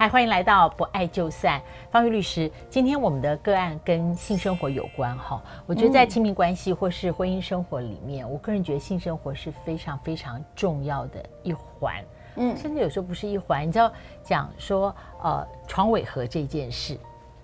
嗨，欢迎来到不爱就散，方玉律师。今天我们的个案跟性生活有关哈。我觉得在亲密关系或是婚姻生活里面，嗯、我个人觉得性生活是非常非常重要的一环。嗯，甚至有时候不是一环，你知道讲说呃床尾和这件事，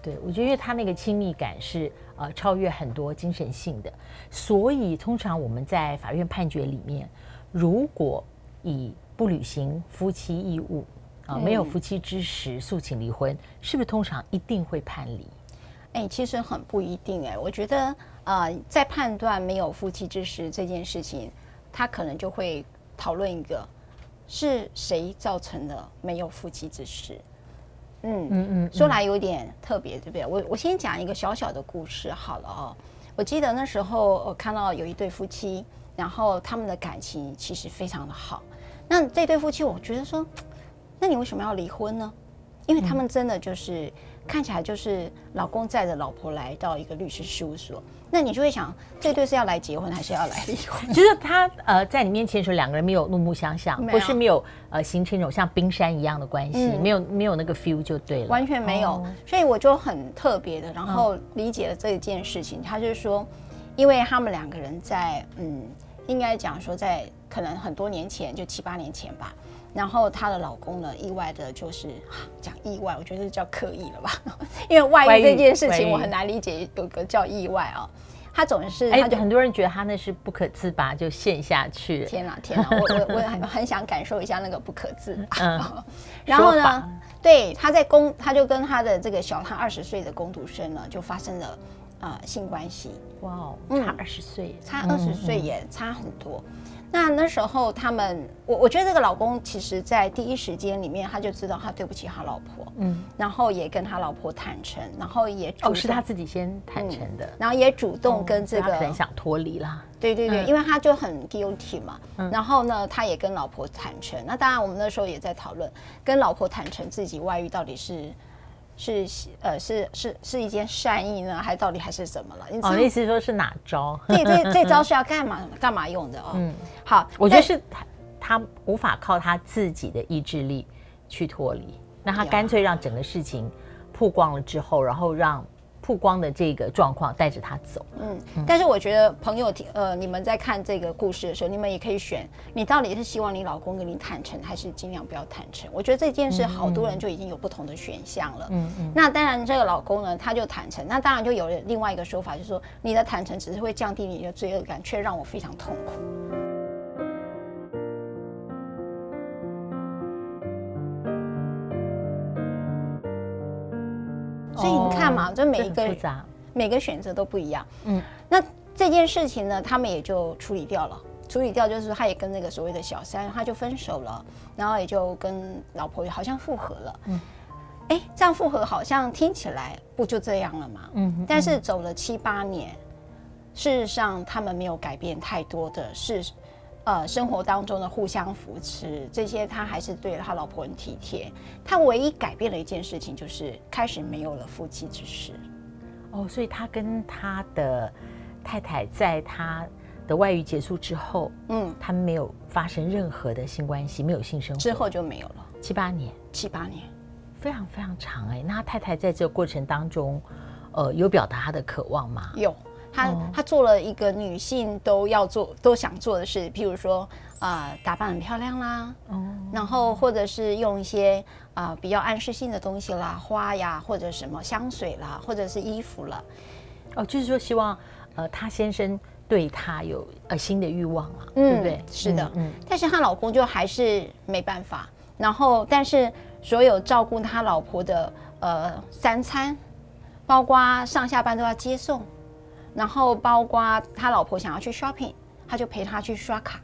对我觉得因为他那个亲密感是呃超越很多精神性的，所以通常我们在法院判决里面，如果以不履行夫妻义务。啊，没有夫妻之实诉请离婚，是不是通常一定会判离？哎，其实很不一定哎。我觉得，呃，在判断没有夫妻之实这件事情，他可能就会讨论一个是谁造成的没有夫妻之实。嗯嗯嗯，说来有点特别，对不对？我我先讲一个小小的故事好了哦。我记得那时候我看到有一对夫妻，然后他们的感情其实非常的好。那这对夫妻，我觉得说。那你为什么要离婚呢？因为他们真的就是、嗯、看起来就是老公载着老婆来到一个律师事务所，那你就会想，这对是要来结婚还是要来离婚？就是他呃在你面前的时候，两个人没有怒目相向，不是没有呃形成一种像冰山一样的关系，嗯、没有没有那个 feel 就对了，完全没有。哦、所以我就很特别的，然后理解了这一件事情。他就是说，因为他们两个人在嗯，应该讲说在可能很多年前，就七八年前吧。然后她的老公呢，意外的就是 讲意外，我觉得是叫刻意了吧？因为外遇这件事情我很难理解，有个叫意外啊。他总是，他就很多人觉得他那是不可自拔就陷下去。天哪，天哪，我 我我很很想感受一下那个不可自拔。嗯，然后呢，对，他在公，他就跟他的这个小他二十岁的工读生呢，就发生了呃性关系。哇哦，差二十岁，差二十岁也差很多。那那时候他们，我我觉得这个老公其实，在第一时间里面，他就知道他对不起他老婆，嗯，然后也跟他老婆坦诚，然后也哦是他自己先坦诚的，然后也主动跟这个很想脱离啦，对对对，因为他就很 guilty 嘛，然后呢，他也跟老婆坦诚，那当然我们那时候也在讨论，跟老婆坦诚自己外遇到底是。是呃是是是一件善意呢，还到底还是怎么了？你哦，意思说是哪招？这，这 这招是要干嘛干嘛用的哦？嗯，好，我觉得是他他无法靠他自己的意志力去脱离，那他干脆让整个事情曝光了之后，然后让。曝光的这个状况带着他走，嗯，但是我觉得朋友听，呃，你们在看这个故事的时候，你们也可以选，你到底是希望你老公跟你坦诚，还是尽量不要坦诚？我觉得这件事好多人就已经有不同的选项了，嗯嗯。那当然，这个老公呢，他就坦诚，那当然就有了另外一个说法，就是说你的坦诚只是会降低你的罪恶感，却让我非常痛苦。所以你看嘛，就每一个每个选择都不一样。嗯，那这件事情呢，他们也就处理掉了。处理掉就是他也跟那个所谓的小三，他就分手了，然后也就跟老婆好像复合了。嗯，哎，这样复合好像听起来不就这样了吗？嗯，但是走了七八年，事实上他们没有改变太多的是。呃，生活当中的互相扶持，这些他还是对他老婆很体贴。他唯一改变了一件事情，就是开始没有了夫妻之实。哦，所以他跟他的太太在他的外遇结束之后，嗯，他们没有发生任何的性关系，没有性生活，之后就没有了。七八年，七八年，非常非常长哎。那他太太在这个过程当中，呃，有表达他的渴望吗？有。他他做了一个女性都要做都想做的事，譬如说啊、呃，打扮很漂亮啦，哦，然后或者是用一些啊、呃、比较暗示性的东西啦，花呀，或者什么香水啦，或者是衣服了，哦，就是说希望呃，她先生对她有呃新的欲望啊，嗯、对不对？是的，嗯，但是她老公就还是没办法，然后但是所有照顾他老婆的呃三餐，包括上下班都要接送。然后包括他老婆想要去 shopping，他就陪他去刷卡。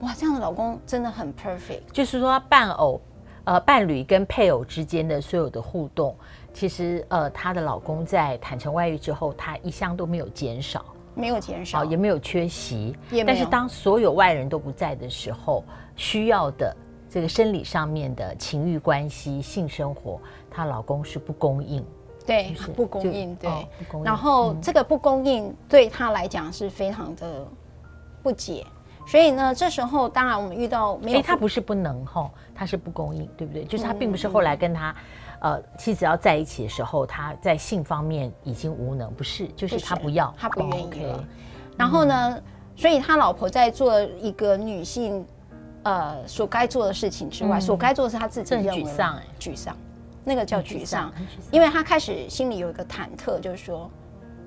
哇，这样的老公真的很 perfect。就是说，伴偶、呃，伴侣跟配偶之间的所有的互动，其实呃，她的老公在坦诚外遇之后，他一向都没有减少，没有减少，也没有缺席。但是当所有外人都不在的时候，需要的这个生理上面的情欲关系、性生活，她老公是不供应。对，不供应，对，然后这个不供应对他来讲是非常的不解，所以呢，这时候当然我们遇到没有，哎，他不是不能吼，他是不供应，对不对？就是他并不是后来跟他。呃，妻子要在一起的时候，他在性方面已经无能，不是，就是他不要，他不愿意了。然后呢，嗯、所以他老婆在做一个女性，呃，所该做的事情之外，嗯、所该做的是他自己认为沮丧，哎，沮丧，那个叫沮丧，嗯、因为他开始心里有一个忐忑，就是说，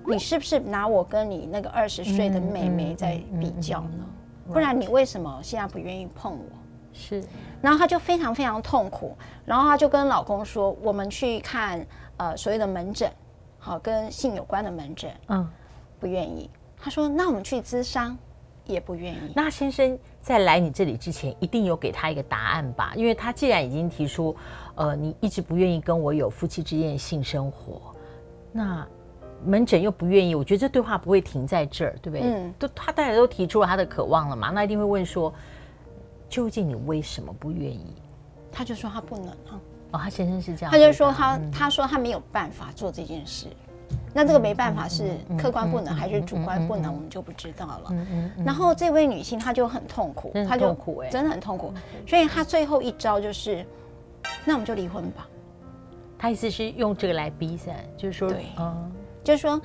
你是不是拿我跟你那个二十岁的妹妹在比较呢？不然你为什么现在不愿意碰我？是。然后他就非常非常痛苦，然后他就跟老公说：“我们去看呃所谓的门诊，好跟性有关的门诊。”嗯，不愿意。他说：“那我们去咨商，也不愿意。”那先生在来你这里之前，一定有给他一个答案吧？因为他既然已经提出，呃，你一直不愿意跟我有夫妻之间的性生活，那门诊又不愿意，我觉得这对话不会停在这儿，对不对？嗯，都他大家都提出了他的渴望了嘛，那一定会问说。究竟你为什么不愿意？他就说他不能啊。哦，他先生是这样。他就说他，嗯、他说他没有办法做这件事。那这个没办法是客观不能还是主观不能，我们就不知道了。然后这位女性她就很痛苦，她就真的很痛苦。所以她最后一招就是，那我们就离婚吧。她意思是用这个来逼噻，就是说，对，嗯，就是说。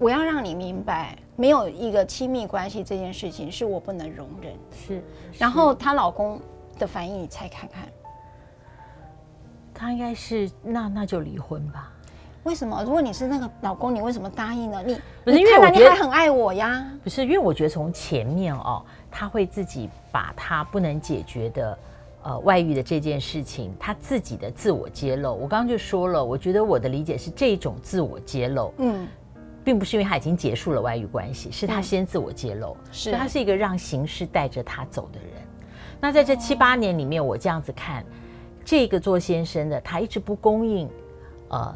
我要让你明白，没有一个亲密关系这件事情是我不能容忍。是，是然后她老公的反应，你猜看看。他应该是那那就离婚吧？为什么？如果你是那个老公，你为什么答应呢？你不是因为我觉得很爱我呀？不是因为我觉得从前面哦，他会自己把他不能解决的呃外遇的这件事情，他自己的自我揭露。我刚刚就说了，我觉得我的理解是这种自我揭露，嗯。并不是因为他已经结束了外遇关系，是他先自我揭露，嗯、所以他是一个让形式带着他走的人。那在这七八年里面，我这样子看，这个做先生的他一直不供应，呃，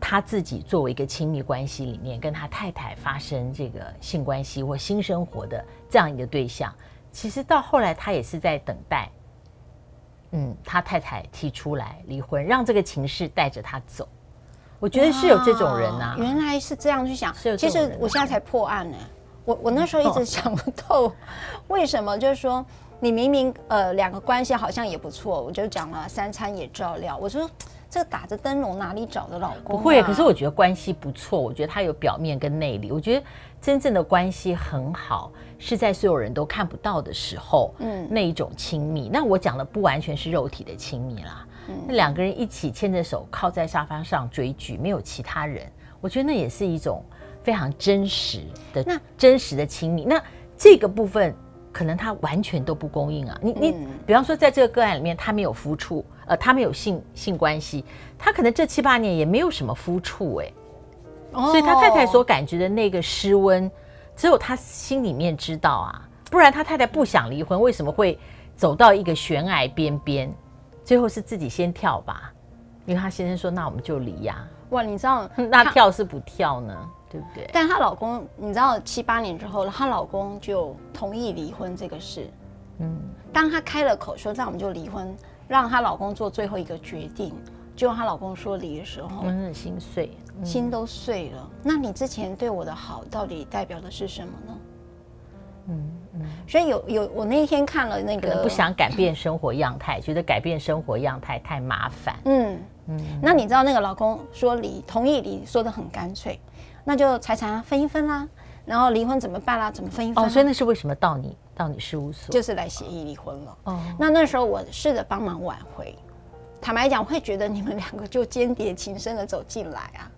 他自己作为一个亲密关系里面跟他太太发生这个性关系或性生活的这样一个对象，其实到后来他也是在等待，嗯，他太太提出来离婚，让这个情势带着他走。我觉得是有这种人呐、啊，原来是这样去想。其实我现在才破案呢，我我那时候一直想不透，为什么就是说你明明呃两个关系好像也不错，我就讲了三餐也照料。我说这个打着灯笼哪里找的老公、啊？不会，可是我觉得关系不错，我觉得他有表面跟内里。我觉得真正的关系很好，是在所有人都看不到的时候，嗯，那一种亲密。那我讲的不完全是肉体的亲密啦。那两个人一起牵着手靠在沙发上追剧，没有其他人，我觉得那也是一种非常真实的、那真实的亲密。那这个部分可能他完全都不供应啊。你你，比方说在这个个案里面，他没有夫处，呃，他们有性性关系，他可能这七八年也没有什么夫处哎，所以他太太所感觉的那个失温，只有他心里面知道啊。不然他太太不想离婚，为什么会走到一个悬崖边边？最后是自己先跳吧，因为她先生说：“那我们就离呀、啊。”哇，你知道 那跳是不跳呢？对不对？但她老公，你知道七八年之后，她老公就同意离婚这个事。嗯，当她开了口说：“那我们就离婚”，让她老公做最后一个决定，就她老公说离的时候，嗯，心碎，嗯、心都碎了。那你之前对我的好，到底代表的是什么呢？嗯。所以有有，我那一天看了那个，不想改变生活样态，觉得改变生活样态太麻烦。嗯嗯。那你知道那个老公说离，同意离，说的很干脆，那就财产分一分啦。然后离婚怎么办啦？怎么分一分？哦，所以那是为什么到你到你事务所，就是来协议离婚了。哦。那那时候我试着帮忙挽回，坦白讲，我会觉得你们两个就间谍情深的走进来啊。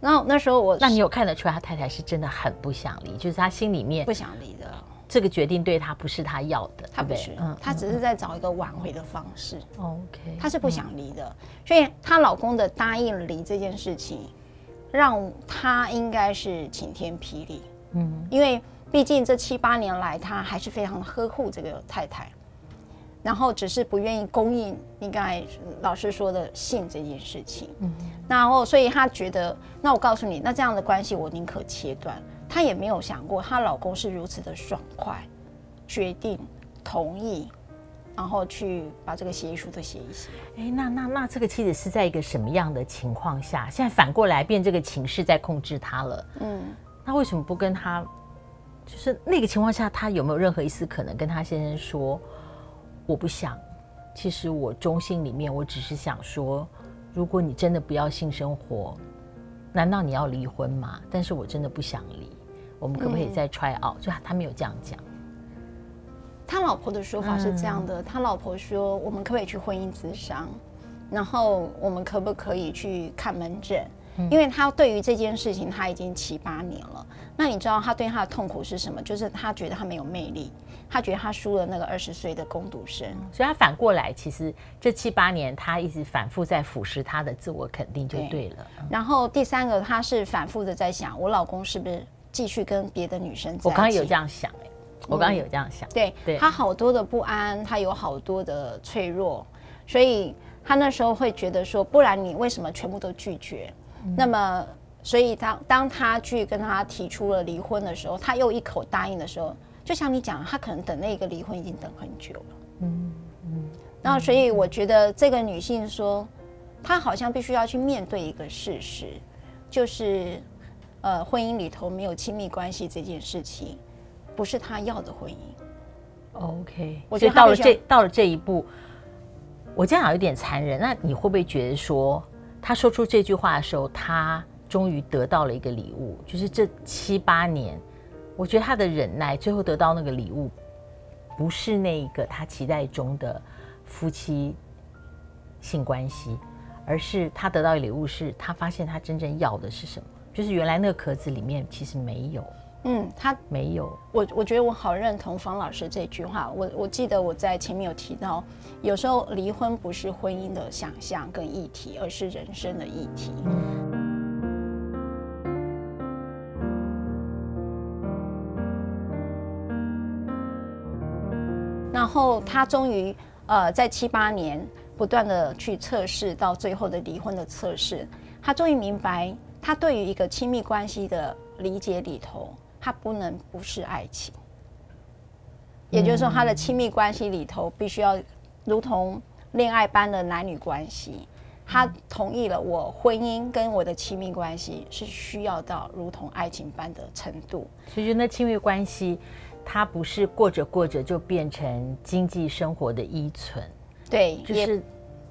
然后那时候我，那你有看得出来他太太是真的很不想离，就是他心里面不想离的。这个决定对他不是他要的，他不是，嗯，他只是在找一个挽回的方式。OK，他是不想离的，所以她老公的答应离这件事情，让她应该是晴天霹雳。嗯，因为毕竟这七八年来，他还是非常呵护这个太太，然后只是不愿意供应你刚才老师说的性这件事情。嗯，然后所以他觉得，那我告诉你，那这样的关系我宁可切断。她也没有想过，她老公是如此的爽快，决定同意，然后去把这个协议书都写一写。哎，那那那这个妻子是在一个什么样的情况下？现在反过来变这个情势在控制她了。嗯，那为什么不跟他就是那个情况下，他有没有任何一丝可能跟他先生说，我不想？其实我中心里面，我只是想说，如果你真的不要性生活，难道你要离婚吗？但是我真的不想离，我们可不可以再 try out？、嗯、就他没有这样讲。他老婆的说法是这样的，嗯、他老婆说，我们可不可以去婚姻咨商？然后我们可不可以去看门诊？因为他对于这件事情他已经七八年了。那你知道他对他的痛苦是什么？就是他觉得他没有魅力，他觉得他输了那个二十岁的攻读生。所以他反过来，其实这七八年他一直反复在腐蚀他的自我肯定，就对了。对。然后第三个，他是反复的在想，我老公是不是继续跟别的女生在一起？我刚刚有这样想哎，我刚刚有这样想。对，对他好多的不安，他有好多的脆弱，所以他那时候会觉得说，不然你为什么全部都拒绝？嗯、那么。所以当当他去跟他提出了离婚的时候，他又一口答应的时候，就像你讲，他可能等那个离婚已经等很久了。嗯嗯。那，所以我觉得这个女性说，她好像必须要去面对一个事实，就是，呃，婚姻里头没有亲密关系这件事情，不是她要的婚姻。OK，我觉得到了这到了这一步，我这样有点残忍。那你会不会觉得说，他说出这句话的时候，他？终于得到了一个礼物，就是这七八年，我觉得他的忍耐，最后得到那个礼物，不是那一个他期待中的夫妻性关系，而是他得到的礼物，是他发现他真正要的是什么，就是原来那个壳子里面其实没有，嗯，他没有。我我觉得我好认同方老师这句话，我我记得我在前面有提到，有时候离婚不是婚姻的想象跟议题，而是人生的议题。嗯然后他终于，呃，在七八年不断的去测试，到最后的离婚的测试，他终于明白，他对于一个亲密关系的理解里头，他不能不是爱情。也就是说，他的亲密关系里头必须要如同恋爱般的男女关系。他同意了，我婚姻跟我的亲密关系是需要到如同爱情般的程度。所以，那亲密关系。它不是过着过着就变成经济生活的依存，对，就是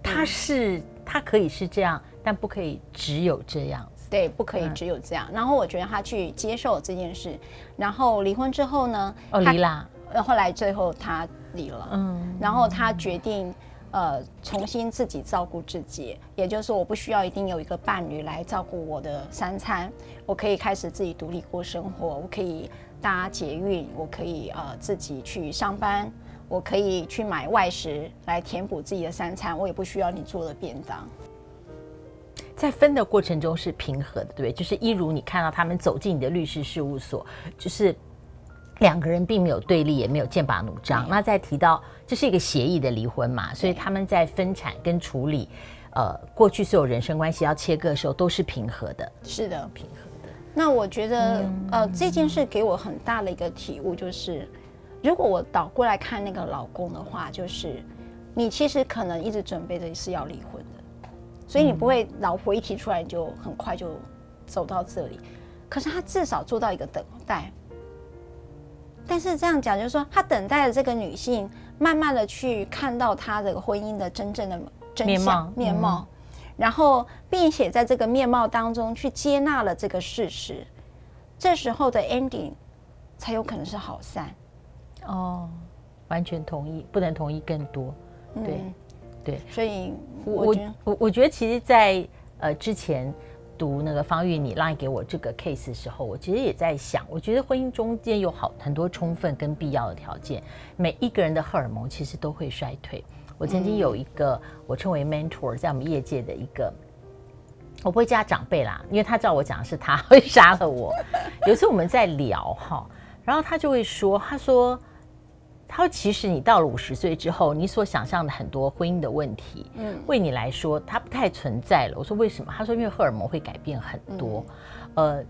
它是它可以是这样，但不可以只有这样子，对，不可以只有这样。然后我觉得他去接受这件事，然后离婚之后呢，哦，离啦，后来最后他离了，嗯，然后他决定呃重新自己照顾自己，也就是说我不需要一定有一个伴侣来照顾我的三餐，我可以开始自己独立过生活，我可以。搭捷运，我可以呃自己去上班，我可以去买外食来填补自己的三餐，我也不需要你做的便当。在分的过程中是平和的，对，就是一如你看到他们走进你的律师事务所，就是两个人并没有对立，也没有剑拔弩张。那再提到这是一个协议的离婚嘛，所以他们在分产跟处理，呃，过去所有人生关系要切割的时候都是平和的，是的，平和的。那我觉得，嗯、呃，这件事给我很大的一个体悟，就是如果我倒过来看那个老公的话，就是你其实可能一直准备着是要离婚的，所以你不会老婆一提出来你就很快就走到这里。可是他至少做到一个等待，但是这样讲就是说，他等待了这个女性慢慢的去看到他的婚姻的真正的真相面貌。面貌然后，并且在这个面貌当中去接纳了这个事实，这时候的 ending 才有可能是好散。哦，完全同意，不能同意更多。对，嗯、对，所以我我我我觉得，其实在，在呃之前读那个方玉你 line 给我这个 case 的时候，我其实也在想，我觉得婚姻中间有好很多充分跟必要的条件，每一个人的荷尔蒙其实都会衰退。我曾经有一个我称为 mentor，在我们业界的一个，我不会叫他长辈啦，因为他知道我讲的是他 会杀了我。有一次我们在聊哈，然后他就会说，他说，他说其实你到了五十岁之后，你所想象的很多婚姻的问题，嗯，为你来说它不太存在了。我说为什么？他说因为荷尔蒙会改变很多，呃。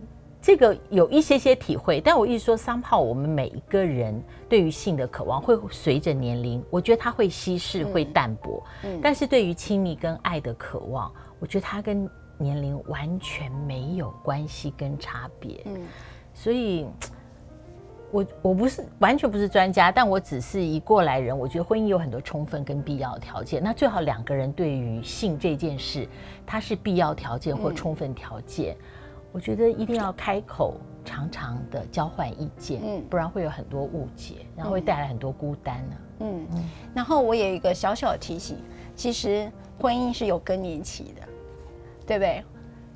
这个有一些些体会，但我一直说，somehow 我们每一个人对于性的渴望会随着年龄，我觉得它会稀释、会淡薄。嗯，但是对于亲密跟爱的渴望，我觉得它跟年龄完全没有关系跟差别。嗯，所以我我不是完全不是专家，但我只是一过来人。我觉得婚姻有很多充分跟必要条件，那最好两个人对于性这件事，它是必要条件或充分条件。嗯、我觉得一定要开口，常常的交换意见，嗯，不然会有很多误解，然后会带来很多孤单呢、啊。嗯嗯。然后我有一个小小的提醒，其实婚姻是有更年期的，对不对？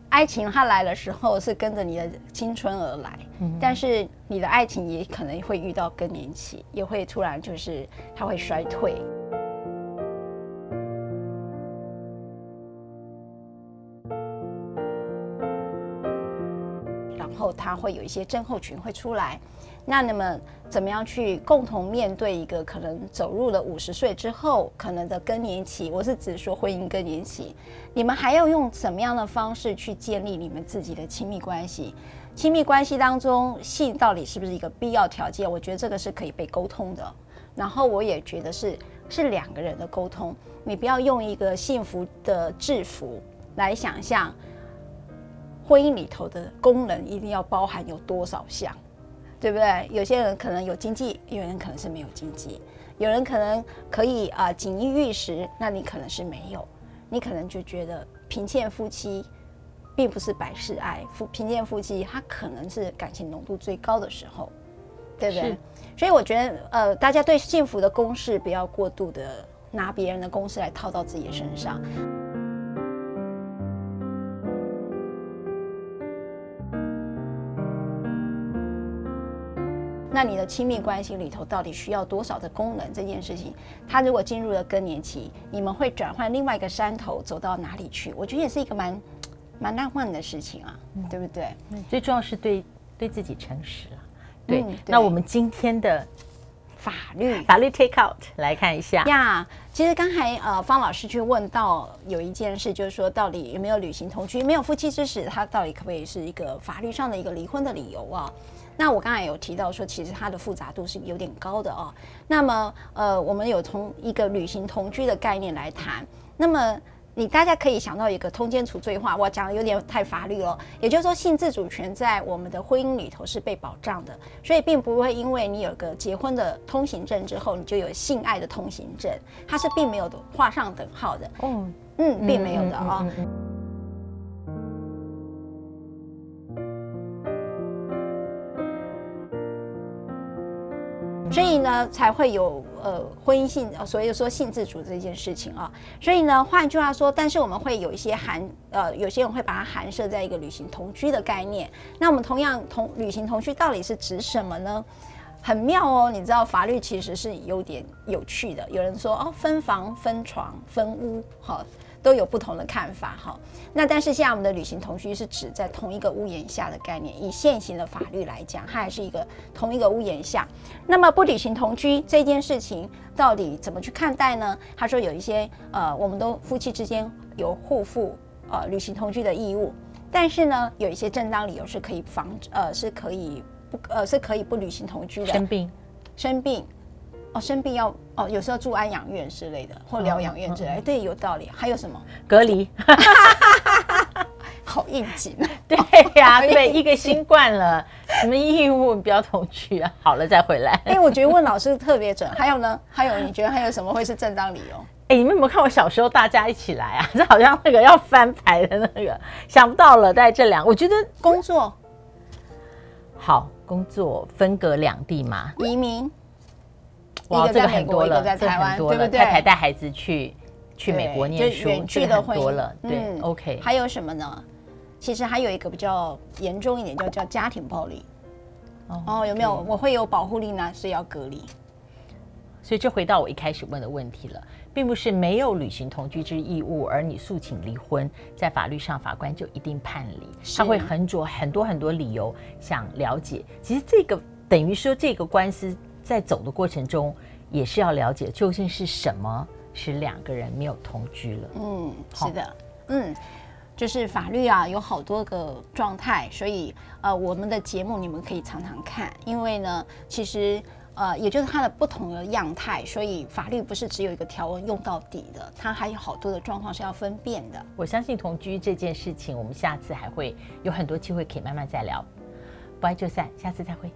爱情它来的时候是跟着你的青春而来，嗯，但是你的爱情也可能会遇到更年期，也会突然就是它会衰退，然后它会有一些症候群会出来。那那么怎么样去共同面对一个可能走入了五十岁之后可能的更年期？我是指说婚姻更年期，你们还要用什么样的方式去建立你们自己的亲密关系？亲密关系当中，性到底是不是一个必要条件？我觉得这个是可以被沟通的。然后我也觉得是是两个人的沟通，你不要用一个幸福的制服来想象婚姻里头的功能一定要包含有多少项。对不对？有些人可能有经济，有人可能是没有经济，有人可能可以啊锦衣玉食，那你可能是没有，你可能就觉得贫贱夫妻并不是百事哀，夫贫贱夫妻他可能是感情浓度最高的时候，对不对？所以我觉得呃，大家对幸福的公式不要过度的拿别人的公式来套到自己的身上。那你的亲密关系里头到底需要多少的功能？这件事情，他如果进入了更年期，你们会转换另外一个山头走到哪里去？我觉得也是一个蛮蛮浪漫的事情啊，嗯、对不对？最重要是对对自己诚实啊。对，嗯、对，那我们今天的法律法律 take out 来看一下呀。Yeah, 其实刚才呃方老师去问到有一件事，就是说到底有没有履行同居，没有夫妻之实，他到底可不可以是一个法律上的一个离婚的理由啊？那我刚才有提到说，其实它的复杂度是有点高的哦。那么，呃，我们有从一个旅行同居的概念来谈。那么，你大家可以想到一个通奸处罪化，我讲的有点太法律了。也就是说，性自主权在我们的婚姻里头是被保障的，所以并不会因为你有个结婚的通行证之后，你就有性爱的通行证，它是并没有画上等号的。哦，嗯，并没有的啊。所以呢，才会有呃婚姻性，所以说性自主这件事情啊。所以呢，换句话说，但是我们会有一些含呃，有些人会把它含设在一个旅行同居的概念。那我们同样同旅行同居到底是指什么呢？很妙哦，你知道法律其实是有点有趣的。有人说哦，分房、分床、分屋，好。都有不同的看法哈，那但是现在我们的旅行同居是指在同一个屋檐下的概念，以现行的法律来讲，它还是一个同一个屋檐下。那么不履行同居这件事情到底怎么去看待呢？他说有一些呃，我们都夫妻之间有互负呃履行同居的义务，但是呢，有一些正当理由是可以防呃是可以不呃是可以不履行同居的。生病，生病。哦，生病要哦，有时候住安养院之类的，或疗养院之类的，对，有道理。还有什么？隔离，好应景。对呀，对，一个新冠了，什么义务不要同居啊？好了再回来。哎，我觉得问老师特别准。还有呢？还有你觉得还有什么会是正当理由？哎，你们有没有看我小时候大家一起来啊？这好像那个要翻牌的那个，想不到了。在这两，我觉得工作好，工作分隔两地嘛，移民。哇，这个很多了，在台湾，对不对？太太带孩子去去美国念书，远距的很多了。对，OK。还有什么呢？其实还有一个比较严重一点，叫叫家庭暴力。哦，有没有？我会有保护令呢，所以要隔离。所以，这回到我一开始问的问题了，并不是没有履行同居之义务，而你诉请离婚，在法律上法官就一定判离。他会很着很多很多理由想了解。其实这个等于说，这个官司。在走的过程中，也是要了解究竟是什么使两个人没有同居了。嗯，是的，嗯，就是法律啊，有好多个状态，所以呃，我们的节目你们可以常常看，因为呢，其实呃，也就是它的不同的样态，所以法律不是只有一个条文用到底的，它还有好多的状况是要分辨的。我相信同居这件事情，我们下次还会有很多机会可以慢慢再聊。不爱就散，下次再会。